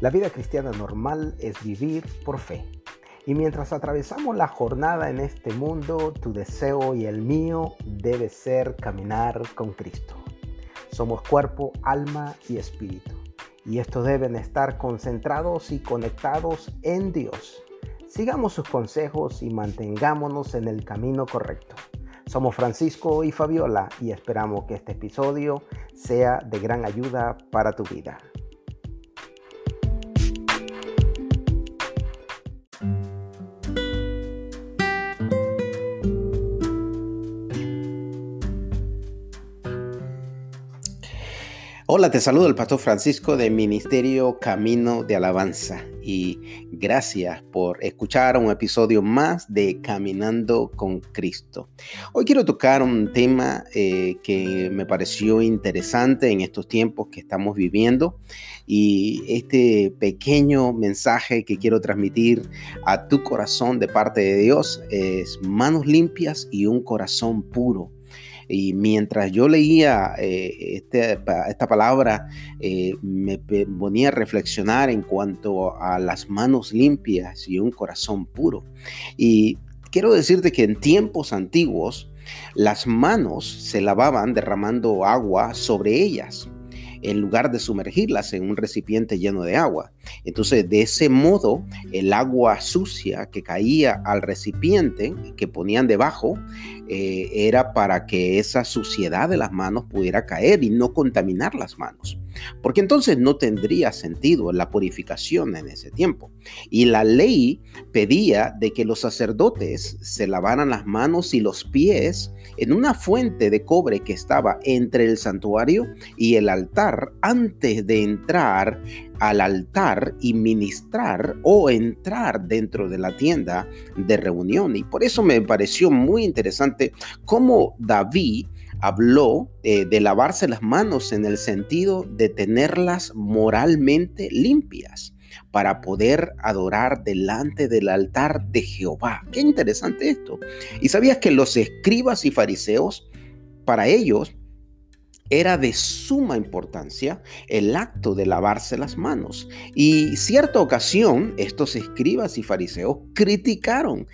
La vida cristiana normal es vivir por fe. Y mientras atravesamos la jornada en este mundo, tu deseo y el mío debe ser caminar con Cristo. Somos cuerpo, alma y espíritu. Y estos deben estar concentrados y conectados en Dios. Sigamos sus consejos y mantengámonos en el camino correcto. Somos Francisco y Fabiola y esperamos que este episodio sea de gran ayuda para tu vida. Hola, te saludo el pastor Francisco de Ministerio Camino de Alabanza y gracias por escuchar un episodio más de Caminando con Cristo. Hoy quiero tocar un tema eh, que me pareció interesante en estos tiempos que estamos viviendo y este pequeño mensaje que quiero transmitir a tu corazón de parte de Dios es manos limpias y un corazón puro. Y mientras yo leía eh, este, esta palabra, eh, me ponía a reflexionar en cuanto a las manos limpias y un corazón puro. Y quiero decirte que en tiempos antiguos, las manos se lavaban derramando agua sobre ellas en lugar de sumergirlas en un recipiente lleno de agua. Entonces, de ese modo, el agua sucia que caía al recipiente que ponían debajo eh, era para que esa suciedad de las manos pudiera caer y no contaminar las manos. Porque entonces no tendría sentido la purificación en ese tiempo. Y la ley pedía de que los sacerdotes se lavaran las manos y los pies en una fuente de cobre que estaba entre el santuario y el altar antes de entrar al altar y ministrar o entrar dentro de la tienda de reunión. Y por eso me pareció muy interesante cómo David habló eh, de lavarse las manos en el sentido de tenerlas moralmente limpias para poder adorar delante del altar de Jehová. Qué interesante esto. ¿Y sabías que los escribas y fariseos, para ellos, era de suma importancia el acto de lavarse las manos. Y cierta ocasión, estos escribas y fariseos criticaron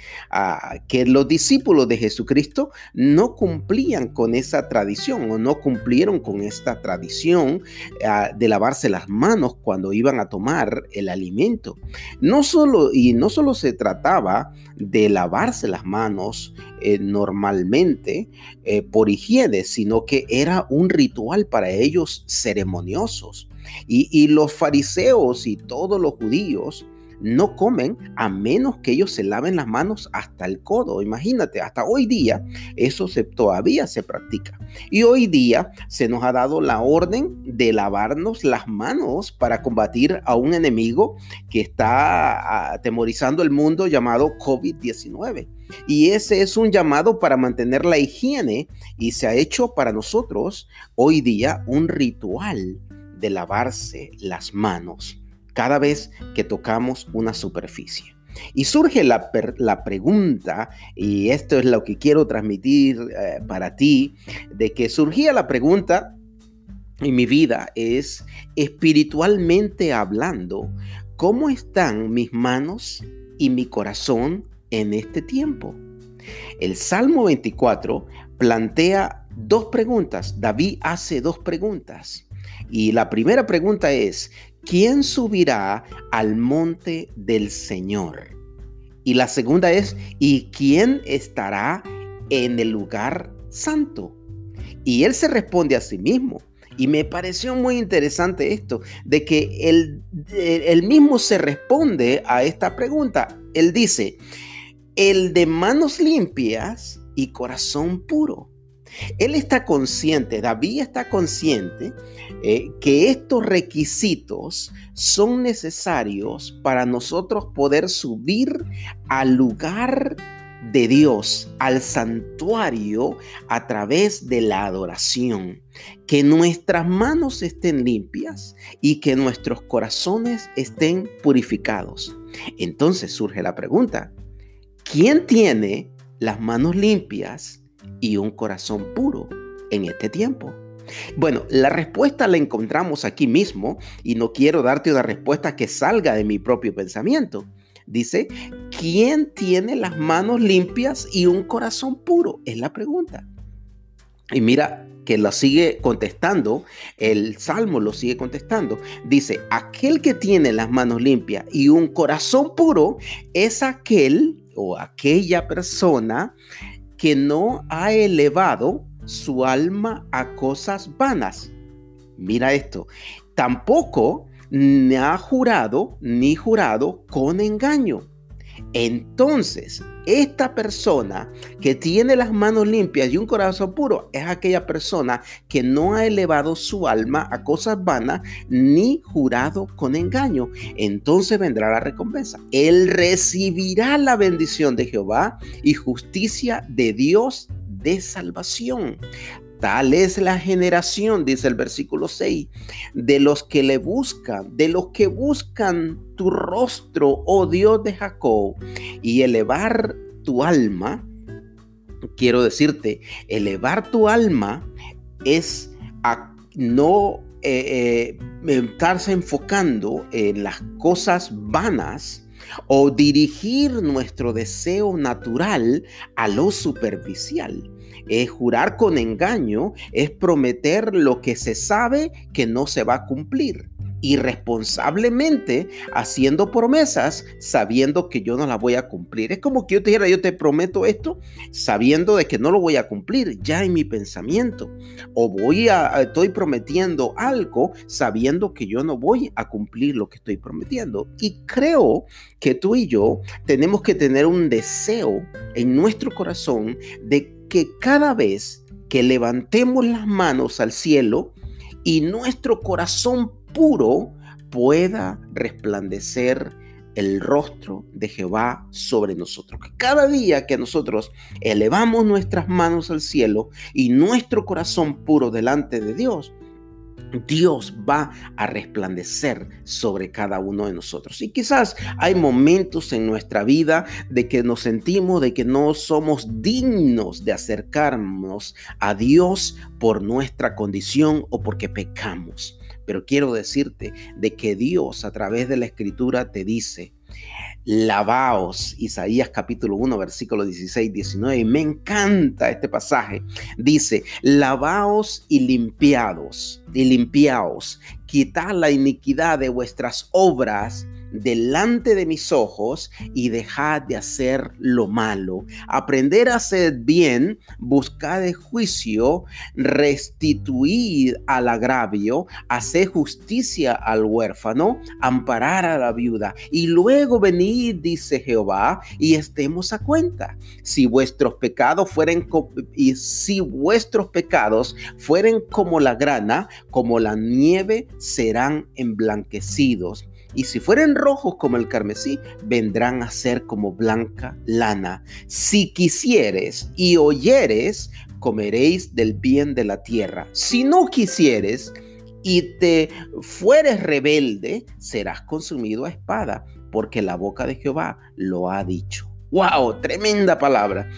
que los discípulos de Jesucristo no cumplían con esa tradición o no cumplieron con esta tradición ah, de lavarse las manos cuando iban a tomar el alimento. No solo, y no solo se trataba de lavarse las manos eh, normalmente eh, por higiene, sino que era un ritual para ellos ceremoniosos. Y, y los fariseos y todos los judíos no comen a menos que ellos se laven las manos hasta el codo. Imagínate, hasta hoy día eso se, todavía se practica. Y hoy día se nos ha dado la orden de lavarnos las manos para combatir a un enemigo que está atemorizando el mundo llamado COVID-19. Y ese es un llamado para mantener la higiene y se ha hecho para nosotros hoy día un ritual de lavarse las manos cada vez que tocamos una superficie. Y surge la, pregunta, y esto es lo que quiero transmitir eh, para ti, de que surgía la pregunta en mi vida es, espiritualmente hablando, ¿cómo están mis manos y mi corazón en este tiempo? El Salmo 24 plantea dos preguntas. David hace dos preguntas. Y la primera pregunta es, ¿quién subirá al monte del Señor? Y la segunda es, ¿y quién estará en el lugar santo? Y él se responde a sí mismo. Y me pareció muy interesante esto, de que él, mismo se responde a esta pregunta. Él dice, el de manos limpias y corazón puro. Él está consciente, David está consciente eh, que estos requisitos son necesarios para nosotros poder subir al lugar de Dios, al santuario a través de la adoración. Que nuestras manos estén limpias y que nuestros corazones estén purificados. Entonces surge la pregunta, ¿quién tiene las manos limpias? Y un corazón puro en este tiempo? Bueno, la respuesta la encontramos aquí mismo y no quiero darte una respuesta que salga de mi propio pensamiento. Dice, ¿quién tiene las manos limpias y un corazón puro? Es la pregunta. Y mira que lo sigue contestando, el Salmo lo sigue contestando. Dice, aquel que tiene las manos limpias y un corazón puro es aquel o aquella persona que no ha elevado su alma a cosas vanas. Mira esto, tampoco ha jurado ni jurado con engaño. Entonces, esta persona que tiene las manos limpias y un corazón puro es aquella persona que no ha elevado su alma a cosas vanas ni jurado con engaño. Entonces vendrá la recompensa. Él recibirá la bendición de Jehová y justicia de Dios de salvación. Tal es la generación, dice el versículo 6, de los que le buscan, de los que buscan tu rostro, oh Dios de Jacob, y elevar tu alma. Quiero decirte, elevar tu alma es no eh, eh, estarse enfocando en las cosas vanas o dirigir nuestro deseo natural a lo superficial. Es jurar con engaño, es prometer lo que se sabe que no se va a cumplir irresponsablemente haciendo promesas sabiendo que yo no las voy a cumplir. Es como que yo te dijera, yo te prometo esto sabiendo de que no lo voy a cumplir ya en mi pensamiento. O voy a, estoy prometiendo algo sabiendo que yo no voy a cumplir lo que estoy prometiendo. Y creo que tú y yo tenemos que tener un deseo en nuestro corazón de que cada vez que levantemos las manos al cielo y nuestro corazón puro pueda resplandecer el rostro de Jehová sobre nosotros. Que cada día que nosotros elevamos nuestras manos al cielo y nuestro corazón puro delante de Dios, Dios va a resplandecer sobre cada uno de nosotros. Y quizás hay momentos en nuestra vida de que nos sentimos de que no somos dignos de acercarnos a Dios por nuestra condición o porque pecamos. Pero quiero decirte de que Dios a través de la escritura te dice, lavaos, Isaías capítulo 1, versículo 16, 19. Y me encanta este pasaje. Dice, lavaos y limpiados, y limpiaos, quitad la iniquidad de vuestras obras delante de mis ojos y dejad de hacer lo malo. Aprender a hacer bien, buscar el juicio, restituir al agravio, hacer justicia al huérfano, amparar a la viuda. Y luego venid, dice Jehová, y estemos a cuenta. Si vuestros pecados fueren y si vuestros pecados fueren como la grana, como la nieve, serán emblanquecidos y si fueren rojos como el carmesí, vendrán a ser como blanca lana. Si quisieres y oyeres, comeréis del bien de la tierra. Si no quisieres y te fueres rebelde, serás consumido a espada, porque la boca de Jehová lo ha dicho. ¡Wow! Tremenda palabra.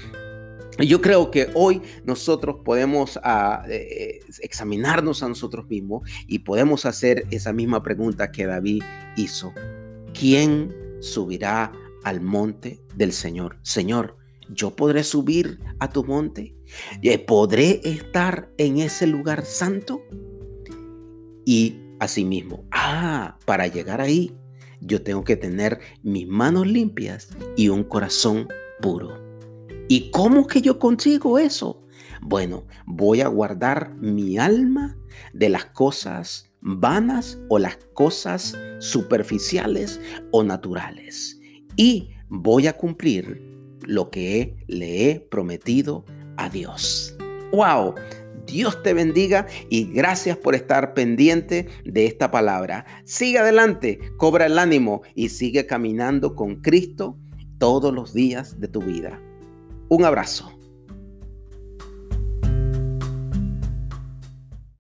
Yo creo que hoy nosotros podemos ah, eh, examinarnos a nosotros mismos y podemos hacer esa misma pregunta que David hizo. ¿Quién subirá al monte del Señor? Señor, ¿yo podré subir a tu monte? Eh, ¿Podré estar en ese lugar santo? Y asimismo, ah, para llegar ahí, yo tengo que tener mis manos limpias y un corazón puro. ¿Y cómo que yo consigo eso? Bueno, voy a guardar mi alma de las cosas vanas o las cosas superficiales o naturales. Y voy a cumplir lo que le he prometido a Dios. ¡Wow! Dios te bendiga y gracias por estar pendiente de esta palabra. Sigue adelante, cobra el ánimo y sigue caminando con Cristo todos los días de tu vida. Un abrazo.